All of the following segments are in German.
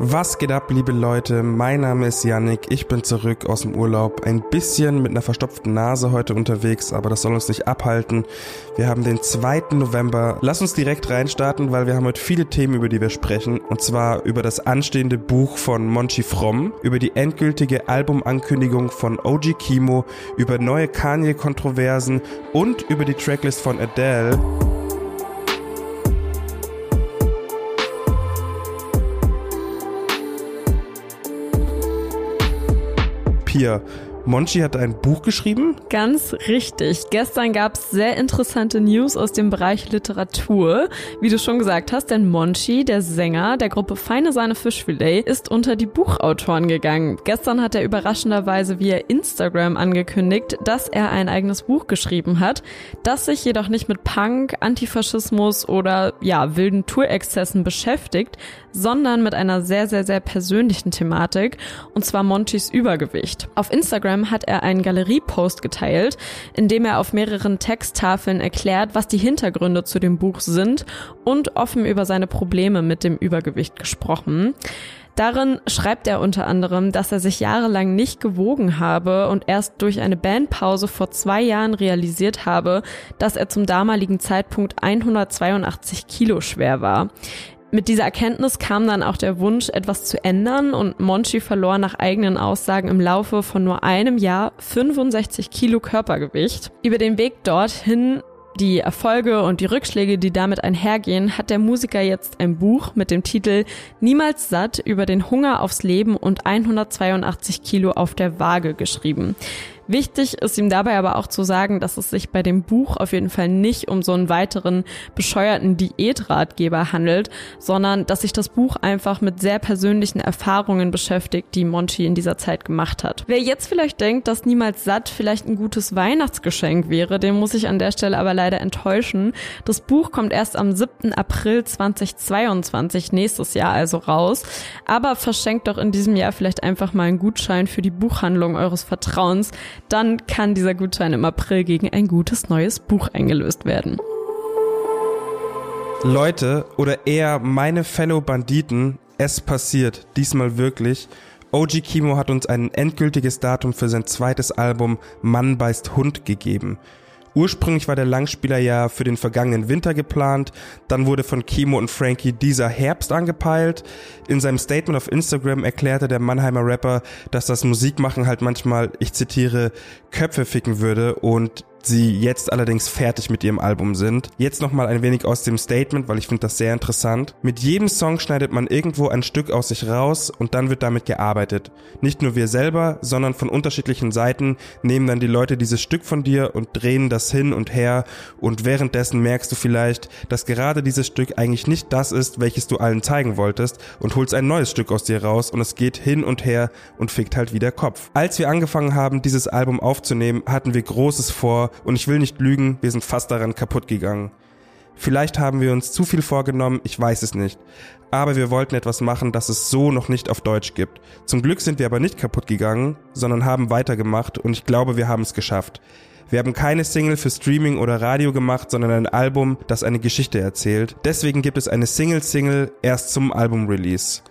Was geht ab, liebe Leute? Mein Name ist Yannick. Ich bin zurück aus dem Urlaub. Ein bisschen mit einer verstopften Nase heute unterwegs, aber das soll uns nicht abhalten. Wir haben den 2. November. Lass uns direkt reinstarten, weil wir haben heute viele Themen, über die wir sprechen. Und zwar über das anstehende Buch von Monchi Fromm, über die endgültige Albumankündigung von OG Kimo, über neue Kanye-Kontroversen und über die Tracklist von Adele. Pia, Monchi hat ein Buch geschrieben? Ganz richtig. Gestern gab es sehr interessante News aus dem Bereich Literatur. Wie du schon gesagt hast, denn Monchi, der Sänger der Gruppe Feine Sahne Fischfilet, ist unter die Buchautoren gegangen. Gestern hat er überraschenderweise via Instagram angekündigt, dass er ein eigenes Buch geschrieben hat, das sich jedoch nicht mit Punk, Antifaschismus oder ja, wilden Tourexzessen beschäftigt, sondern mit einer sehr, sehr, sehr persönlichen Thematik, und zwar Monchis Übergewicht. Auf Instagram hat er einen Galeriepost geteilt, in dem er auf mehreren Texttafeln erklärt, was die Hintergründe zu dem Buch sind und offen über seine Probleme mit dem Übergewicht gesprochen. Darin schreibt er unter anderem, dass er sich jahrelang nicht gewogen habe und erst durch eine Bandpause vor zwei Jahren realisiert habe, dass er zum damaligen Zeitpunkt 182 Kilo schwer war. Mit dieser Erkenntnis kam dann auch der Wunsch, etwas zu ändern und Monchi verlor nach eigenen Aussagen im Laufe von nur einem Jahr 65 Kilo Körpergewicht. Über den Weg dorthin die Erfolge und die Rückschläge, die damit einhergehen, hat der Musiker jetzt ein Buch mit dem Titel Niemals satt über den Hunger aufs Leben und 182 Kilo auf der Waage geschrieben. Wichtig ist ihm dabei aber auch zu sagen, dass es sich bei dem Buch auf jeden Fall nicht um so einen weiteren bescheuerten Diätratgeber handelt, sondern dass sich das Buch einfach mit sehr persönlichen Erfahrungen beschäftigt, die Monty in dieser Zeit gemacht hat. Wer jetzt vielleicht denkt, dass niemals satt vielleicht ein gutes Weihnachtsgeschenk wäre, den muss ich an der Stelle aber leider enttäuschen. Das Buch kommt erst am 7. April 2022 nächstes Jahr also raus, aber verschenkt doch in diesem Jahr vielleicht einfach mal einen Gutschein für die Buchhandlung eures Vertrauens, dann kann dieser Gutschein im April gegen ein gutes neues Buch eingelöst werden. Leute, oder eher meine Fellow Banditen, es passiert, diesmal wirklich. OG Kimo hat uns ein endgültiges Datum für sein zweites Album Mann beißt Hund gegeben. Ursprünglich war der Langspieler ja für den vergangenen Winter geplant, dann wurde von Kimo und Frankie dieser Herbst angepeilt. In seinem Statement auf Instagram erklärte der Mannheimer Rapper, dass das Musikmachen halt manchmal, ich zitiere, Köpfe ficken würde und sie jetzt allerdings fertig mit ihrem Album sind. Jetzt nochmal ein wenig aus dem Statement, weil ich finde das sehr interessant. Mit jedem Song schneidet man irgendwo ein Stück aus sich raus und dann wird damit gearbeitet. Nicht nur wir selber, sondern von unterschiedlichen Seiten nehmen dann die Leute dieses Stück von dir und drehen das hin und her und währenddessen merkst du vielleicht, dass gerade dieses Stück eigentlich nicht das ist, welches du allen zeigen wolltest und holst ein neues Stück aus dir raus und es geht hin und her und fickt halt wieder Kopf. Als wir angefangen haben, dieses Album aufzunehmen, hatten wir Großes vor und ich will nicht lügen, wir sind fast daran kaputt gegangen. Vielleicht haben wir uns zu viel vorgenommen, ich weiß es nicht. Aber wir wollten etwas machen, das es so noch nicht auf Deutsch gibt. Zum Glück sind wir aber nicht kaputt gegangen, sondern haben weitergemacht und ich glaube, wir haben es geschafft. Wir haben keine Single für Streaming oder Radio gemacht, sondern ein Album, das eine Geschichte erzählt. Deswegen gibt es eine Single-Single erst zum Album-Release.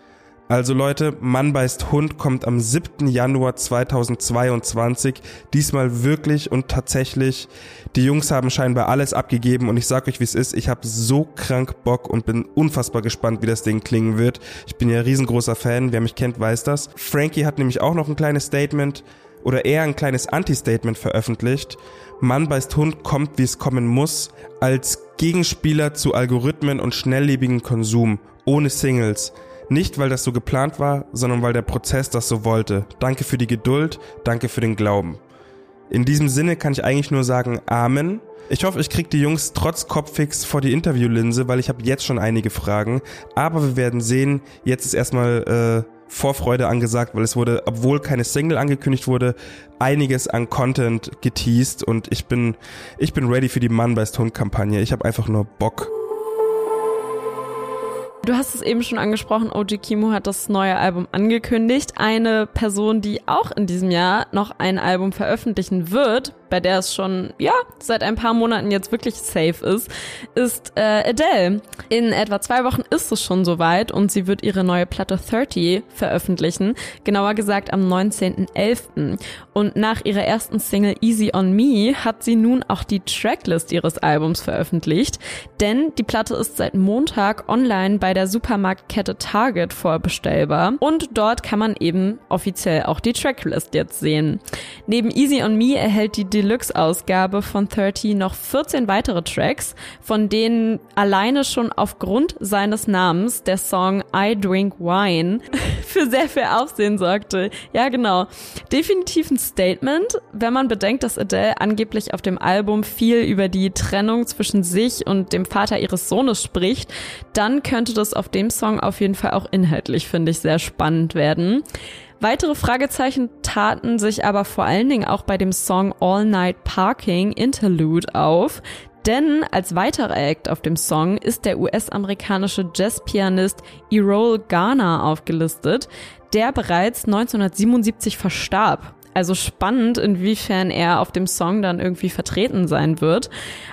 Also Leute, Mann beißt Hund kommt am 7. Januar 2022. Diesmal wirklich und tatsächlich. Die Jungs haben scheinbar alles abgegeben und ich sag euch, wie es ist. Ich habe so krank Bock und bin unfassbar gespannt, wie das Ding klingen wird. Ich bin ja riesengroßer Fan. Wer mich kennt, weiß das. Frankie hat nämlich auch noch ein kleines Statement oder eher ein kleines Anti-Statement veröffentlicht. Mann beißt Hund kommt, wie es kommen muss, als Gegenspieler zu Algorithmen und schnelllebigen Konsum, ohne Singles. Nicht, weil das so geplant war, sondern weil der Prozess das so wollte. Danke für die Geduld, danke für den Glauben. In diesem Sinne kann ich eigentlich nur sagen Amen. Ich hoffe, ich krieg die Jungs trotz Kopfix vor die Interviewlinse, weil ich habe jetzt schon einige Fragen. Aber wir werden sehen. Jetzt ist erstmal äh, Vorfreude angesagt, weil es wurde, obwohl keine Single angekündigt wurde, einiges an Content geteased und ich bin, ich bin ready für die Mann best Hund Kampagne. Ich habe einfach nur Bock. Du hast es eben schon angesprochen, OG Kimo hat das neue Album angekündigt. Eine Person, die auch in diesem Jahr noch ein Album veröffentlichen wird, bei der es schon, ja, seit ein paar Monaten jetzt wirklich safe ist, ist äh, Adele. In etwa zwei Wochen ist es schon soweit und sie wird ihre neue Platte 30 veröffentlichen. Genauer gesagt am 19.11. Und nach ihrer ersten Single Easy on Me hat sie nun auch die Tracklist ihres Albums veröffentlicht. Denn die Platte ist seit Montag online bei der Supermarktkette Target vorbestellbar. Und dort kann man eben offiziell auch die Tracklist jetzt sehen. Neben Easy on Me erhält die Deluxe-Ausgabe von 30 noch 14 weitere Tracks, von denen alleine schon aufgrund seines Namens der Song I Drink Wine für sehr viel Aufsehen sorgte. Ja, genau. Definitiv ein Statement, wenn man bedenkt, dass Adele angeblich auf dem Album viel über die Trennung zwischen sich und dem Vater ihres Sohnes spricht, dann könnte das auf dem Song auf jeden Fall auch inhaltlich, finde ich, sehr spannend werden. Weitere Fragezeichen taten sich aber vor allen Dingen auch bei dem Song All Night Parking Interlude auf. Denn als weiterer Act auf dem Song ist der US-amerikanische Jazzpianist Errol Garner aufgelistet, der bereits 1977 verstarb. Also spannend, inwiefern er auf dem Song dann irgendwie vertreten sein wird.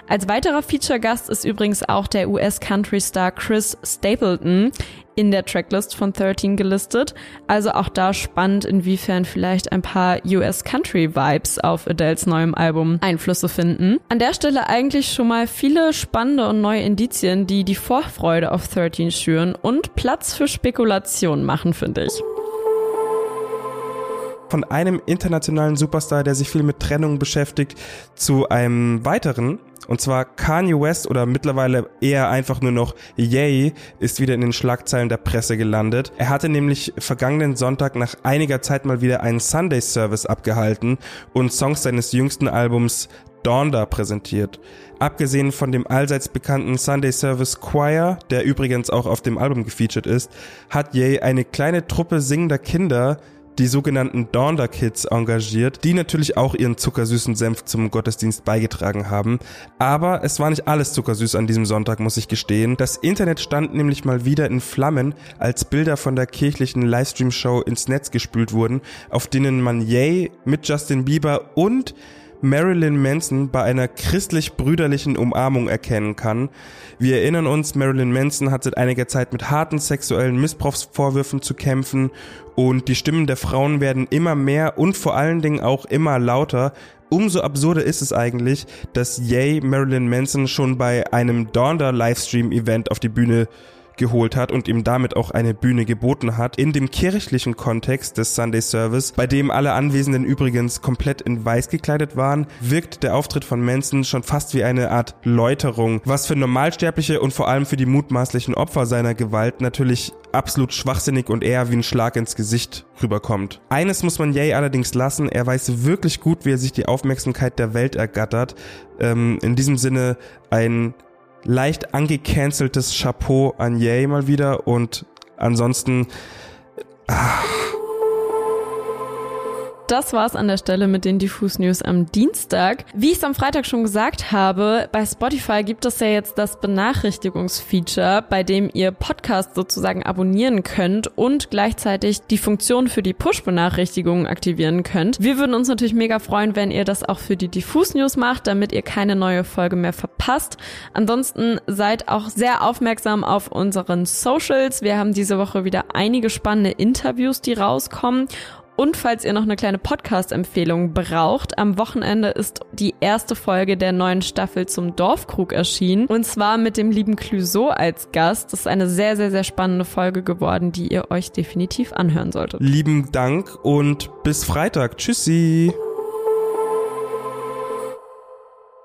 Als weiterer Feature-Gast ist übrigens auch der US-Country-Star Chris Stapleton in der Tracklist von 13 gelistet. Also auch da spannend, inwiefern vielleicht ein paar US-Country-Vibes auf Adels neuem Album Einflüsse finden. An der Stelle eigentlich schon mal viele spannende und neue Indizien, die die Vorfreude auf 13 schüren und Platz für Spekulationen machen, finde ich von einem internationalen Superstar, der sich viel mit Trennung beschäftigt, zu einem weiteren. Und zwar Kanye West oder mittlerweile eher einfach nur noch Yay ist wieder in den Schlagzeilen der Presse gelandet. Er hatte nämlich vergangenen Sonntag nach einiger Zeit mal wieder einen Sunday Service abgehalten und Songs seines jüngsten Albums Donda präsentiert. Abgesehen von dem allseits bekannten Sunday Service Choir, der übrigens auch auf dem Album gefeatured ist, hat Ye eine kleine Truppe singender Kinder die sogenannten Donder Kids engagiert, die natürlich auch ihren zuckersüßen Senf zum Gottesdienst beigetragen haben. Aber es war nicht alles zuckersüß an diesem Sonntag, muss ich gestehen. Das Internet stand nämlich mal wieder in Flammen, als Bilder von der kirchlichen Livestream-Show ins Netz gespült wurden, auf denen man Yay mit Justin Bieber und Marilyn Manson bei einer christlich-brüderlichen Umarmung erkennen kann. Wir erinnern uns, Marilyn Manson hat seit einiger Zeit mit harten sexuellen Missbrauchsvorwürfen zu kämpfen und die Stimmen der Frauen werden immer mehr und vor allen Dingen auch immer lauter. Umso absurder ist es eigentlich, dass Yay Marilyn Manson schon bei einem Donda Livestream Event auf die Bühne geholt hat und ihm damit auch eine Bühne geboten hat. In dem kirchlichen Kontext des Sunday Service, bei dem alle Anwesenden übrigens komplett in weiß gekleidet waren, wirkt der Auftritt von Manson schon fast wie eine Art Läuterung, was für Normalsterbliche und vor allem für die mutmaßlichen Opfer seiner Gewalt natürlich absolut schwachsinnig und eher wie ein Schlag ins Gesicht rüberkommt. Eines muss man Jay allerdings lassen, er weiß wirklich gut, wie er sich die Aufmerksamkeit der Welt ergattert. Ähm, in diesem Sinne ein leicht angecanceltes Chapeau an Yay mal wieder und ansonsten. Ah, das war's an der Stelle mit den Diffus News am Dienstag. Wie ich es am Freitag schon gesagt habe, bei Spotify gibt es ja jetzt das Benachrichtigungsfeature, bei dem ihr Podcast sozusagen abonnieren könnt und gleichzeitig die Funktion für die Push-Benachrichtigungen aktivieren könnt. Wir würden uns natürlich mega freuen, wenn ihr das auch für die Diffus News macht, damit ihr keine neue Folge mehr verpasst. Ansonsten seid auch sehr aufmerksam auf unseren Socials. Wir haben diese Woche wieder einige spannende Interviews, die rauskommen und falls ihr noch eine kleine Podcast-Empfehlung braucht, am Wochenende ist die erste Folge der neuen Staffel zum Dorfkrug erschienen. Und zwar mit dem lieben Clouseau als Gast. Das ist eine sehr, sehr, sehr spannende Folge geworden, die ihr euch definitiv anhören solltet. Lieben Dank und bis Freitag. Tschüssi.